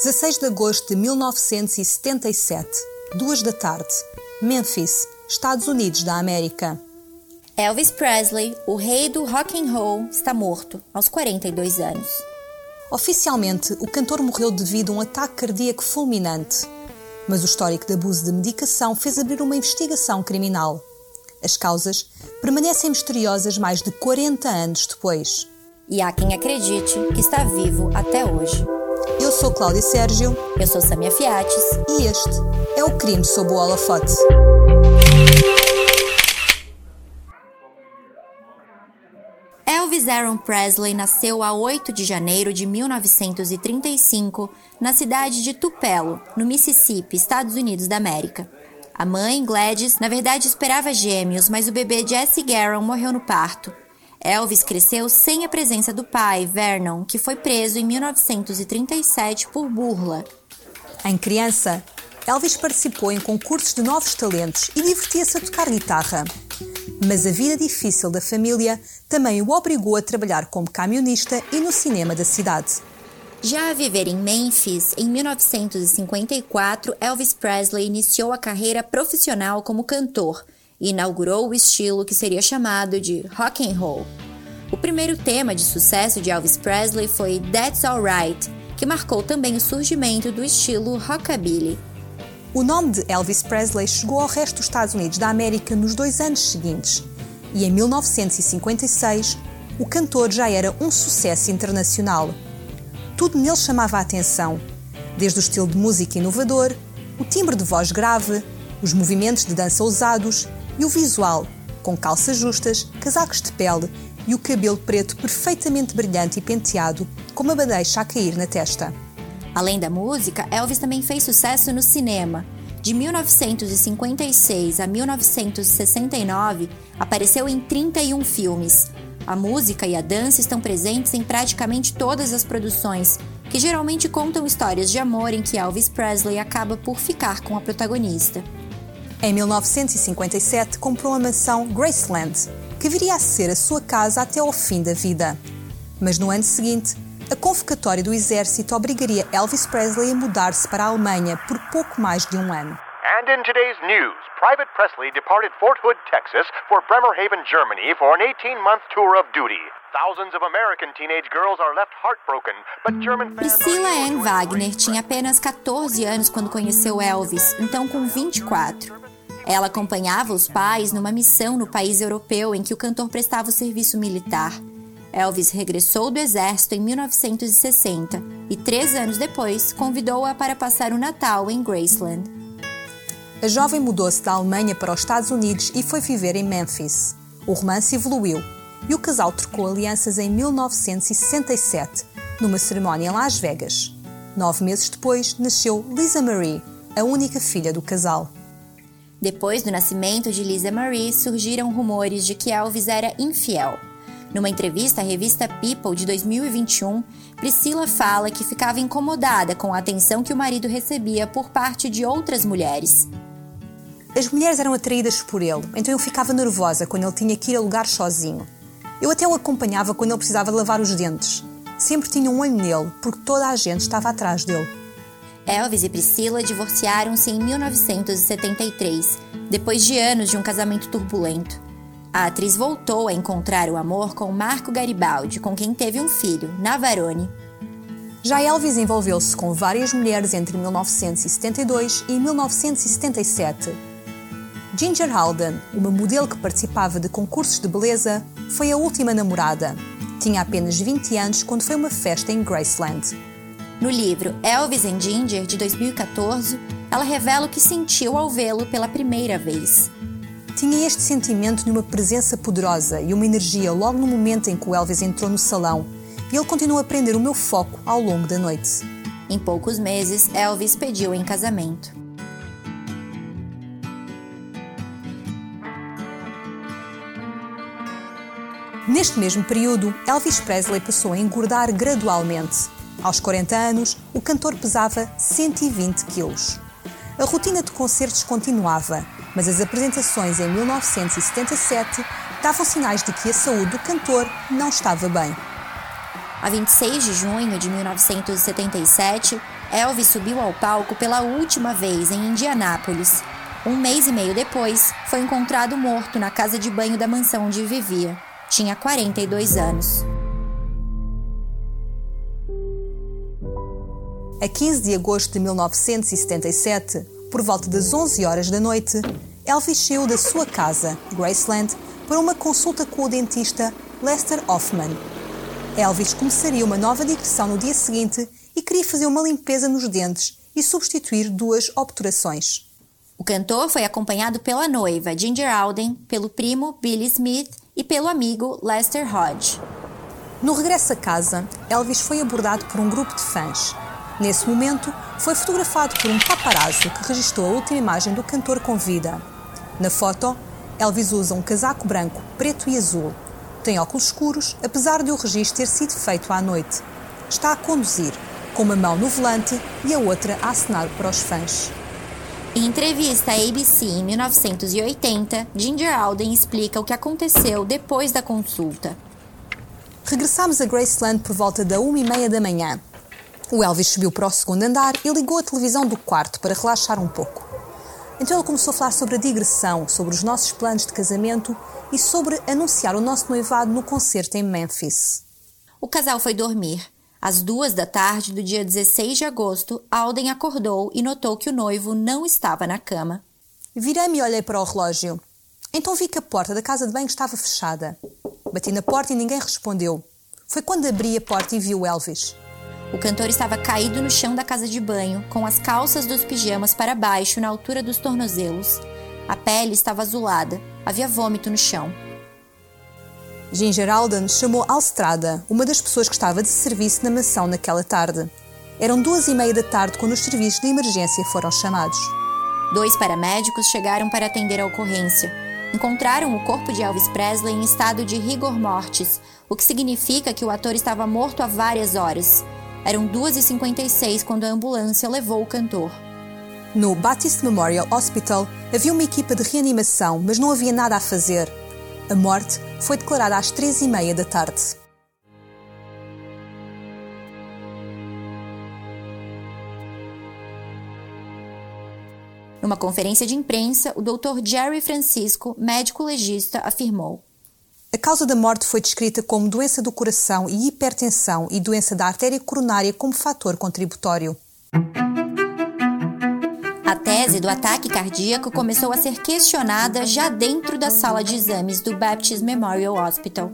16 de agosto de 1977, 2 da tarde, Memphis, Estados Unidos da América. Elvis Presley, o rei do rock and roll, está morto aos 42 anos. Oficialmente, o cantor morreu devido a um ataque cardíaco fulminante, mas o histórico de abuso de medicação fez abrir uma investigação criminal. As causas permanecem misteriosas mais de 40 anos depois. E há quem acredite que está vivo até hoje. Eu sou Cláudia Sérgio. Eu sou Samia Fiates. E este é o Crime sob o Holofote. Elvis Aaron Presley nasceu a 8 de janeiro de 1935 na cidade de Tupelo, no Mississippi, Estados Unidos da América. A mãe, Gladys, na verdade esperava gêmeos, mas o bebê Jesse Garon morreu no parto. Elvis cresceu sem a presença do pai, Vernon, que foi preso em 1937 por burla. Em criança, Elvis participou em concursos de novos talentos e divertia-se a tocar guitarra. Mas a vida difícil da família também o obrigou a trabalhar como camionista e no cinema da cidade. Já a viver em Memphis, em 1954, Elvis Presley iniciou a carreira profissional como cantor e inaugurou o estilo que seria chamado de rock and roll. O primeiro tema de sucesso de Elvis Presley foi That's Alright, que marcou também o surgimento do estilo rockabilly. O nome de Elvis Presley chegou ao resto dos Estados Unidos da América nos dois anos seguintes, e em 1956 o cantor já era um sucesso internacional. Tudo nele chamava a atenção, desde o estilo de música inovador, o timbre de voz grave, os movimentos de dança ousados e o visual, com calças justas, casacos de pele e o cabelo preto perfeitamente brilhante e penteado, com uma badeixa a cair na testa. Além da música, Elvis também fez sucesso no cinema. De 1956 a 1969, apareceu em 31 filmes. A música e a dança estão presentes em praticamente todas as produções, que geralmente contam histórias de amor em que Elvis Presley acaba por ficar com a protagonista. Em 1957, comprou a mansão Graceland, que viria a ser a sua casa até ao fim da vida. Mas no ano seguinte, a convocatória do exército obrigaria Elvis Presley a mudar-se para a Alemanha por pouco mais de um ano. And in today's news, Private Presley departed Fort Hood, Texas for Bremerhaven, Germany for an 18-month tour of duty. Thousands of American teenage girls are left heartbroken, but German Priscilla Ann Wagner tinha apenas 14 anos quando conheceu Elvis, então com 24. Ela acompanhava os pais numa missão no país europeu em que o cantor prestava o serviço militar. Elvis regressou do exército em 1960 e, três anos depois, convidou-a para passar o Natal em Graceland. A jovem mudou-se da Alemanha para os Estados Unidos e foi viver em Memphis. O romance evoluiu e o casal trocou alianças em 1967, numa cerimónia em Las Vegas. Nove meses depois, nasceu Lisa Marie, a única filha do casal. Depois do nascimento de Lisa Marie, surgiram rumores de que Elvis era infiel. Numa entrevista à revista People de 2021, Priscila fala que ficava incomodada com a atenção que o marido recebia por parte de outras mulheres. As mulheres eram atraídas por ele, então eu ficava nervosa quando ele tinha que ir a lugar sozinho. Eu até o acompanhava quando ele precisava lavar os dentes. Sempre tinha um olho nele, porque toda a gente estava atrás dele. Elvis e Priscila divorciaram-se em 1973, depois de anos de um casamento turbulento. A atriz voltou a encontrar o amor com Marco Garibaldi, com quem teve um filho, Navarone. Já Elvis envolveu-se com várias mulheres entre 1972 e 1977. Ginger Alden, uma modelo que participava de concursos de beleza, foi a última namorada. Tinha apenas 20 anos quando foi uma festa em Graceland. No livro Elvis and Ginger, de 2014, ela revela o que sentiu ao vê-lo pela primeira vez. Tinha este sentimento de uma presença poderosa e uma energia logo no momento em que o Elvis entrou no salão, e ele continuou a prender o meu foco ao longo da noite. Em poucos meses, Elvis pediu em casamento. Neste mesmo período, Elvis Presley passou a engordar gradualmente aos 40 anos, o cantor pesava 120 quilos. A rotina de concertos continuava, mas as apresentações em 1977 davam sinais de que a saúde do cantor não estava bem. A 26 de junho de 1977, Elvis subiu ao palco pela última vez em Indianápolis. Um mês e meio depois, foi encontrado morto na casa de banho da mansão onde vivia. Tinha 42 anos. A 15 de agosto de 1977, por volta das 11 horas da noite, Elvis saiu da sua casa, Graceland, para uma consulta com o dentista Lester Hoffman. Elvis começaria uma nova digressão no dia seguinte e queria fazer uma limpeza nos dentes e substituir duas obturações. O cantor foi acompanhado pela noiva Ginger Alden, pelo primo Billy Smith e pelo amigo Lester Hodge. No regresso a casa, Elvis foi abordado por um grupo de fãs. Nesse momento, foi fotografado por um paparazzo que registrou a última imagem do cantor com vida. Na foto, Elvis usa um casaco branco, preto e azul. Tem óculos escuros, apesar de o registro ter sido feito à noite. Está a conduzir, com uma mão no volante e a outra a acenar para os fãs. Em entrevista à ABC em 1980, Ginger Alden explica o que aconteceu depois da consulta. Regressámos a Graceland por volta da uma e meia da manhã. O Elvis subiu para o segundo andar e ligou a televisão do quarto para relaxar um pouco. Então ele começou a falar sobre a digressão, sobre os nossos planos de casamento e sobre anunciar o nosso noivado no concerto em Memphis. O casal foi dormir. Às duas da tarde do dia 16 de agosto, Alden acordou e notou que o noivo não estava na cama. Virei-me e olhei para o relógio. Então vi que a porta da casa de banho estava fechada. Bati na porta e ninguém respondeu. Foi quando abri a porta e vi o Elvis. O cantor estava caído no chão da casa de banho, com as calças dos pijamas para baixo na altura dos tornozelos. A pele estava azulada, havia vômito no chão. Ginger Alden chamou Alstrada, uma das pessoas que estava de serviço na mansão naquela tarde. Eram duas e meia da tarde quando os serviços de emergência foram chamados. Dois paramédicos chegaram para atender a ocorrência. Encontraram o corpo de Elvis Presley em estado de rigor mortis, o que significa que o ator estava morto há várias horas. Eram 2h56 quando a ambulância levou o cantor. No Baptist Memorial Hospital havia uma equipa de reanimação, mas não havia nada a fazer. A morte foi declarada às três e meia da tarde. Numa conferência de imprensa, o Dr. Jerry Francisco, médico legista, afirmou: a causa da morte foi descrita como doença do coração e hipertensão e doença da artéria coronária como fator contributório. Tese do ataque cardíaco começou a ser questionada já dentro da sala de exames do Baptist Memorial Hospital.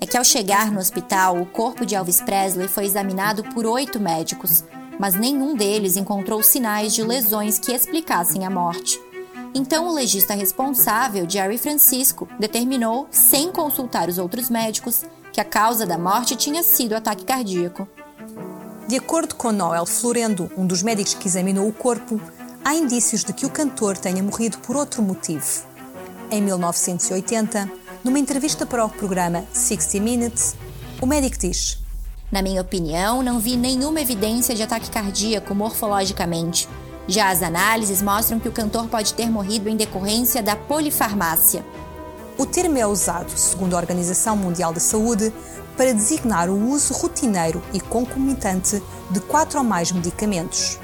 É que ao chegar no hospital, o corpo de Elvis Presley foi examinado por oito médicos, mas nenhum deles encontrou sinais de lesões que explicassem a morte. Então, o legista responsável, Jerry Francisco, determinou, sem consultar os outros médicos, que a causa da morte tinha sido ataque cardíaco. De acordo com Noel Florendo, um dos médicos que examinou o corpo, há indícios de que o cantor tenha morrido por outro motivo. Em 1980, numa entrevista para o programa 60 Minutes, o médico diz: Na minha opinião, não vi nenhuma evidência de ataque cardíaco morfologicamente. Já as análises mostram que o cantor pode ter morrido em decorrência da polifarmácia. O termo é usado, segundo a Organização Mundial da Saúde, para designar o uso rotineiro e concomitante de quatro ou mais medicamentos.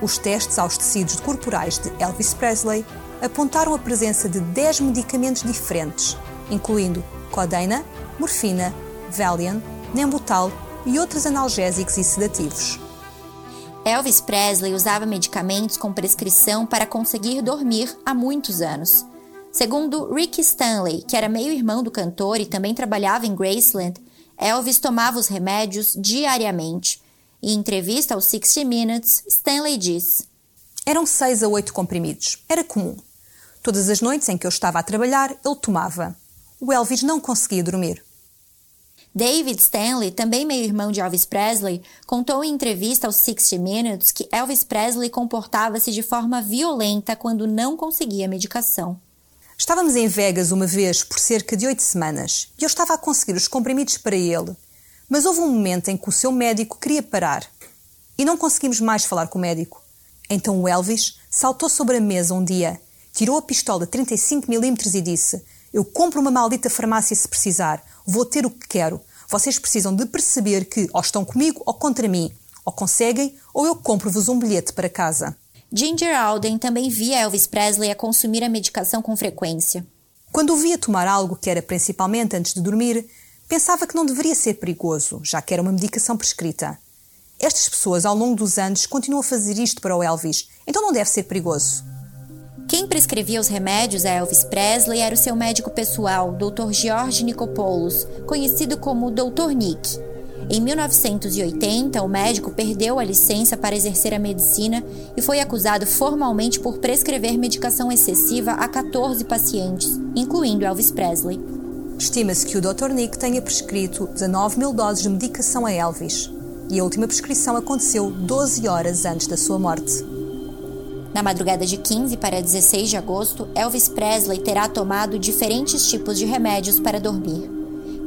Os testes aos tecidos corporais de Elvis Presley apontaram a presença de 10 medicamentos diferentes, incluindo codeína, morfina, Valium, Nembutal e outros analgésicos e sedativos. Elvis Presley usava medicamentos com prescrição para conseguir dormir há muitos anos. Segundo Rick Stanley, que era meio-irmão do cantor e também trabalhava em Graceland, Elvis tomava os remédios diariamente. Em entrevista ao 60 Minutes, Stanley diz: Eram seis a oito comprimidos. Era comum. Todas as noites em que eu estava a trabalhar, ele tomava. O Elvis não conseguia dormir. David Stanley, também meio-irmão de Elvis Presley, contou em entrevista aos 60 Minutes que Elvis Presley comportava-se de forma violenta quando não conseguia medicação. Estávamos em Vegas uma vez por cerca de oito semanas e eu estava a conseguir os comprimidos para ele, mas houve um momento em que o seu médico queria parar e não conseguimos mais falar com o médico. Então o Elvis saltou sobre a mesa um dia, tirou a pistola 35mm e disse: Eu compro uma maldita farmácia se precisar, vou ter o que quero. Vocês precisam de perceber que ou estão comigo ou contra mim. Ou conseguem, ou eu compro-vos um bilhete para casa. Ginger Alden também via Elvis Presley a consumir a medicação com frequência. Quando o via tomar algo que era principalmente antes de dormir, pensava que não deveria ser perigoso, já que era uma medicação prescrita. Estas pessoas, ao longo dos anos, continuam a fazer isto para o Elvis, então não deve ser perigoso. Quem prescrevia os remédios a Elvis Presley era o seu médico pessoal, Dr. George Nicopoulos, conhecido como Dr. Nick. Em 1980, o médico perdeu a licença para exercer a medicina e foi acusado formalmente por prescrever medicação excessiva a 14 pacientes, incluindo Elvis Presley. Estima-se que o Dr. Nick tenha prescrito 19 mil doses de medicação a Elvis, e a última prescrição aconteceu 12 horas antes da sua morte. Na madrugada de 15 para 16 de agosto, Elvis Presley terá tomado diferentes tipos de remédios para dormir.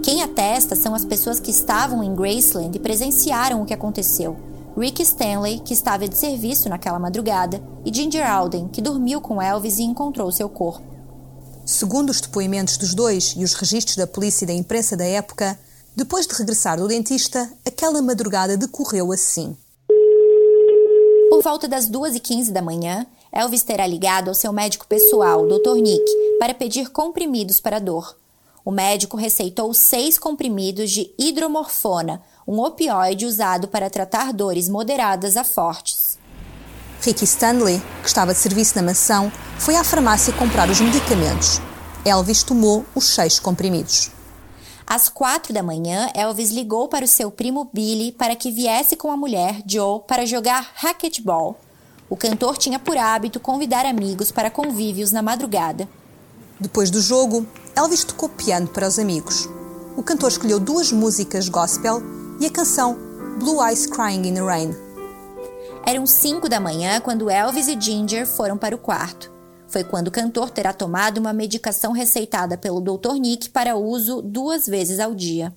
Quem atesta são as pessoas que estavam em Graceland e presenciaram o que aconteceu. Rick Stanley, que estava de serviço naquela madrugada, e Ginger Alden, que dormiu com Elvis e encontrou seu corpo. Segundo os depoimentos dos dois e os registros da polícia e da imprensa da época, depois de regressar do dentista, aquela madrugada decorreu assim. Por volta das 2h15 da manhã, Elvis terá ligado ao seu médico pessoal, Dr. Nick, para pedir comprimidos para dor. O médico receitou seis comprimidos de hidromorfona, um opioide usado para tratar dores moderadas a fortes. Ricky Stanley, que estava de serviço na mansão, foi à farmácia comprar os medicamentos. Elvis tomou os seis comprimidos. Às quatro da manhã, Elvis ligou para o seu primo Billy para que viesse com a mulher, Joe, para jogar racquetball. O cantor tinha por hábito convidar amigos para convívios na madrugada. Depois do jogo, Elvis tocou piano para os amigos. O cantor escolheu duas músicas gospel e a canção Blue Eyes Crying in the Rain. Eram cinco da manhã quando Elvis e Ginger foram para o quarto. Foi quando o cantor terá tomado uma medicação receitada pelo Dr. Nick para uso duas vezes ao dia.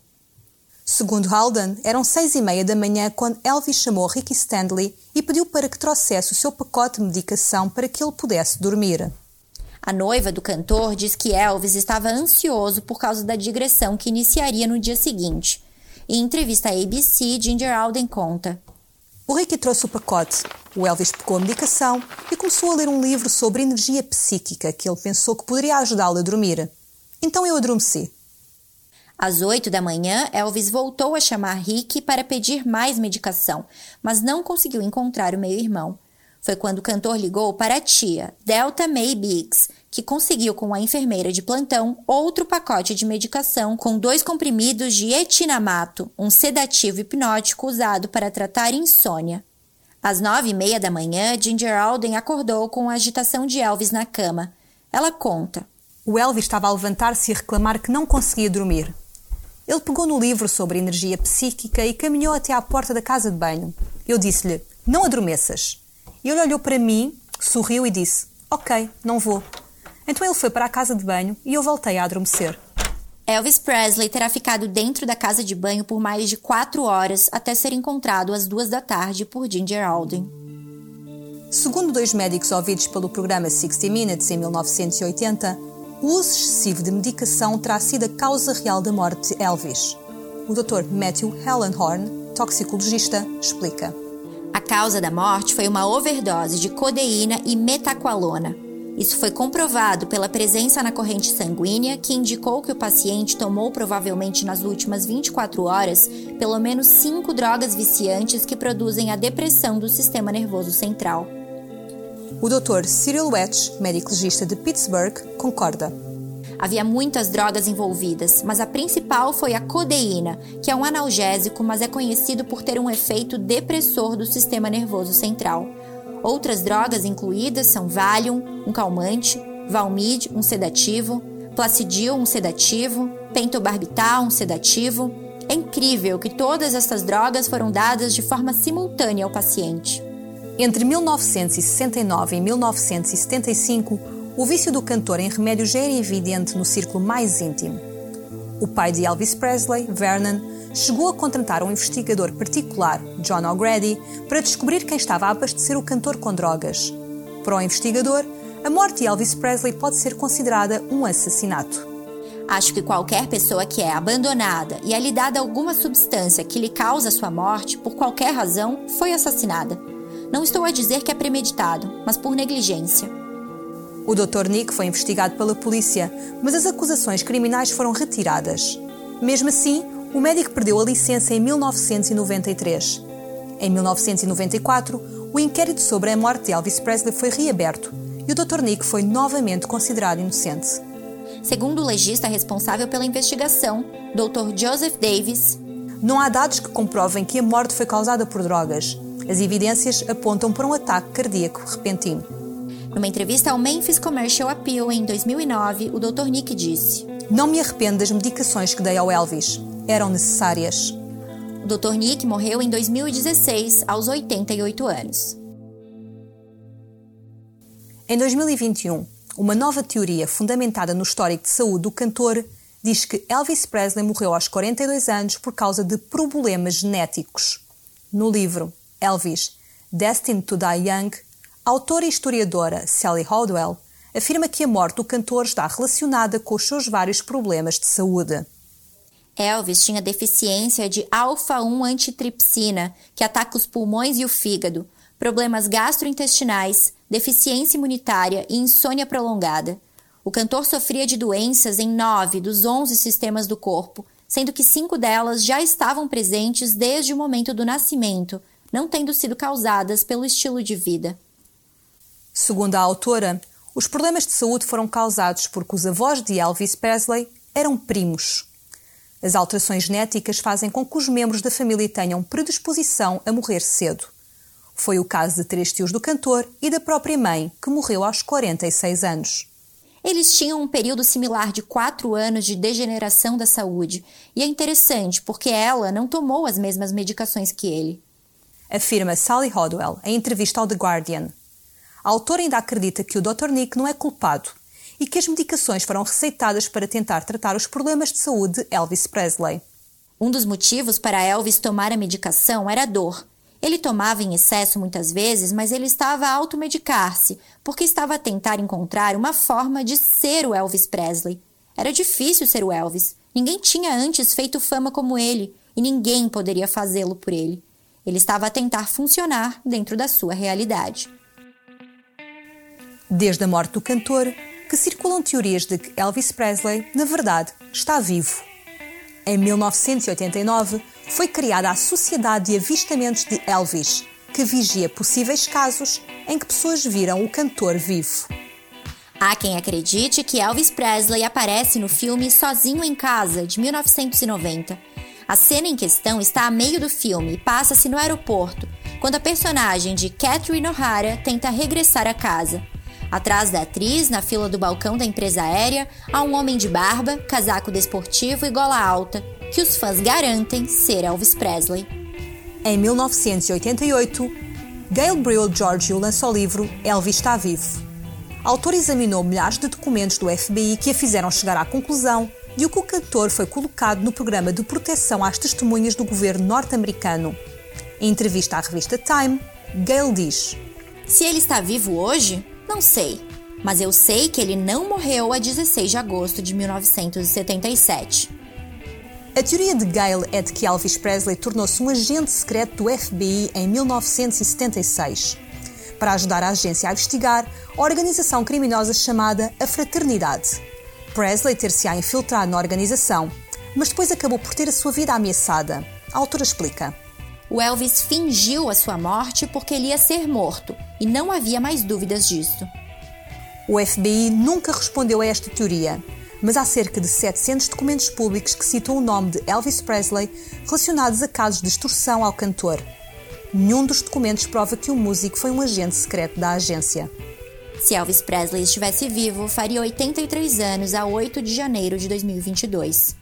Segundo Halden, eram seis e meia da manhã quando Elvis chamou Ricky Stanley e pediu para que trouxesse o seu pacote de medicação para que ele pudesse dormir. A noiva do cantor diz que Elvis estava ansioso por causa da digressão que iniciaria no dia seguinte. Em entrevista à ABC, Ginger Alden conta: o Ricky trouxe o pacote. O Elvis pegou a medicação e começou a ler um livro sobre energia psíquica que ele pensou que poderia ajudá-lo a dormir. Então eu adormeci. Às oito da manhã, Elvis voltou a chamar Rick para pedir mais medicação, mas não conseguiu encontrar o meio-irmão. Foi quando o cantor ligou para a tia, Delta May Biggs, que conseguiu com a enfermeira de plantão outro pacote de medicação com dois comprimidos de etinamato, um sedativo hipnótico usado para tratar insônia. Às nove e meia da manhã, Ginger Alden acordou com a agitação de Elvis na cama. Ela conta. O Elvis estava a levantar-se e reclamar que não conseguia dormir. Ele pegou no livro sobre energia psíquica e caminhou até à porta da casa de banho. Eu disse-lhe: Não adormeças. E ele olhou para mim, sorriu e disse: Ok, não vou. Então ele foi para a casa de banho e eu voltei a adormecer. Elvis Presley terá ficado dentro da casa de banho por mais de quatro horas até ser encontrado às duas da tarde por Ginger Alden. Segundo dois médicos ouvidos pelo programa 60 Minutes em 1980, o uso excessivo de medicação terá sido a causa real da morte de Elvis. O Dr. Matthew Hellenhorn, toxicologista, explica. Causa da morte foi uma overdose de codeína e metaqualona. Isso foi comprovado pela presença na corrente sanguínea, que indicou que o paciente tomou provavelmente nas últimas 24 horas pelo menos cinco drogas viciantes que produzem a depressão do sistema nervoso central. O Dr. Cyril Wetch, médico legista de Pittsburgh, concorda. Havia muitas drogas envolvidas, mas a principal foi a codeína, que é um analgésico, mas é conhecido por ter um efeito depressor do sistema nervoso central. Outras drogas incluídas são Valium, um calmante, Valmid, um sedativo, Placidil, um sedativo, Pentobarbital, um sedativo. É incrível que todas essas drogas foram dadas de forma simultânea ao paciente. Entre 1969 e 1975, o vício do cantor em remédios já era evidente no círculo mais íntimo. O pai de Elvis Presley, Vernon, chegou a contratar um investigador particular, John O'Grady, para descobrir quem estava a abastecer o cantor com drogas. Para o investigador, a morte de Elvis Presley pode ser considerada um assassinato. Acho que qualquer pessoa que é abandonada e é lhe dada alguma substância que lhe causa sua morte, por qualquer razão, foi assassinada. Não estou a dizer que é premeditado, mas por negligência. O Dr. Nick foi investigado pela polícia, mas as acusações criminais foram retiradas. Mesmo assim, o médico perdeu a licença em 1993. Em 1994, o inquérito sobre a morte de Elvis Presley foi reaberto e o Dr. Nick foi novamente considerado inocente. Segundo o legista responsável pela investigação, Dr. Joseph Davis, não há dados que comprovem que a morte foi causada por drogas. As evidências apontam para um ataque cardíaco repentino. Numa entrevista ao Memphis Commercial Appeal em 2009, o Dr. Nick disse: Não me arrependo das medicações que dei ao Elvis. Eram necessárias. O Dr. Nick morreu em 2016, aos 88 anos. Em 2021, uma nova teoria fundamentada no histórico de saúde do cantor diz que Elvis Presley morreu aos 42 anos por causa de problemas genéticos. No livro Elvis, Destined to Die Young, a autora e historiadora Sally Haldwell afirma que a morte do cantor está relacionada com os seus vários problemas de saúde. Elvis tinha deficiência de alfa-1 antitripsina, que ataca os pulmões e o fígado, problemas gastrointestinais, deficiência imunitária e insônia prolongada. O cantor sofria de doenças em nove dos onze sistemas do corpo, sendo que cinco delas já estavam presentes desde o momento do nascimento, não tendo sido causadas pelo estilo de vida. Segundo a autora, os problemas de saúde foram causados porque os avós de Elvis Presley eram primos. As alterações genéticas fazem com que os membros da família tenham predisposição a morrer cedo. Foi o caso de três tios do cantor e da própria mãe, que morreu aos 46 anos. Eles tinham um período similar de quatro anos de degeneração da saúde, e é interessante porque ela não tomou as mesmas medicações que ele. Afirma Sally Hodwell em entrevista ao The Guardian. A autora ainda acredita que o Dr. Nick não é culpado e que as medicações foram receitadas para tentar tratar os problemas de saúde de Elvis Presley. Um dos motivos para Elvis tomar a medicação era a dor. Ele tomava em excesso muitas vezes, mas ele estava a automedicar-se, porque estava a tentar encontrar uma forma de ser o Elvis Presley. Era difícil ser o Elvis. Ninguém tinha antes feito fama como ele, e ninguém poderia fazê-lo por ele. Ele estava a tentar funcionar dentro da sua realidade. Desde a morte do cantor, que circulam teorias de que Elvis Presley, na verdade, está vivo. Em 1989, foi criada a Sociedade de Avistamentos de Elvis, que vigia possíveis casos em que pessoas viram o cantor vivo. Há quem acredite que Elvis Presley aparece no filme Sozinho em Casa, de 1990. A cena em questão está a meio do filme e passa-se no aeroporto, quando a personagem de Catherine O'Hara tenta regressar a casa. Atrás da atriz, na fila do balcão da empresa aérea, há um homem de barba, casaco desportivo e gola alta, que os fãs garantem ser Elvis Presley. Em 1988, Gail Brill Giorgio lançou o livro Elvis está vivo. A autor examinou milhares de documentos do FBI que a fizeram chegar à conclusão de que o cantor foi colocado no programa de proteção às testemunhas do governo norte-americano. Em entrevista à revista Time, Gail diz: Se ele está vivo hoje, não sei, mas eu sei que ele não morreu a 16 de agosto de 1977. A teoria de Gale é de que Elvis Presley tornou-se um agente secreto do FBI em 1976 para ajudar a agência a investigar a organização criminosa chamada a Fraternidade. Presley ter-se-á infiltrado na organização, mas depois acabou por ter a sua vida ameaçada. A autora explica. O Elvis fingiu a sua morte porque ele ia ser morto e não havia mais dúvidas disso. O FBI nunca respondeu a esta teoria, mas há cerca de 700 documentos públicos que citam o nome de Elvis Presley relacionados a casos de extorsão ao cantor. Nenhum dos documentos prova que o músico foi um agente secreto da agência. Se Elvis Presley estivesse vivo, faria 83 anos a 8 de janeiro de 2022.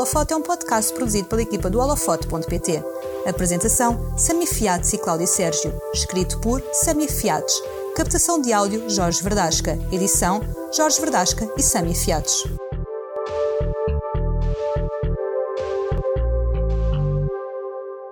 Holofote é um podcast produzido pela equipa do holofote.pt. Apresentação: Samia Fiates e Cláudia Sérgio. Escrito por Samia Fiates. Captação de áudio Jorge Verdasca. Edição Jorge Verdasca e Sami Fiatos.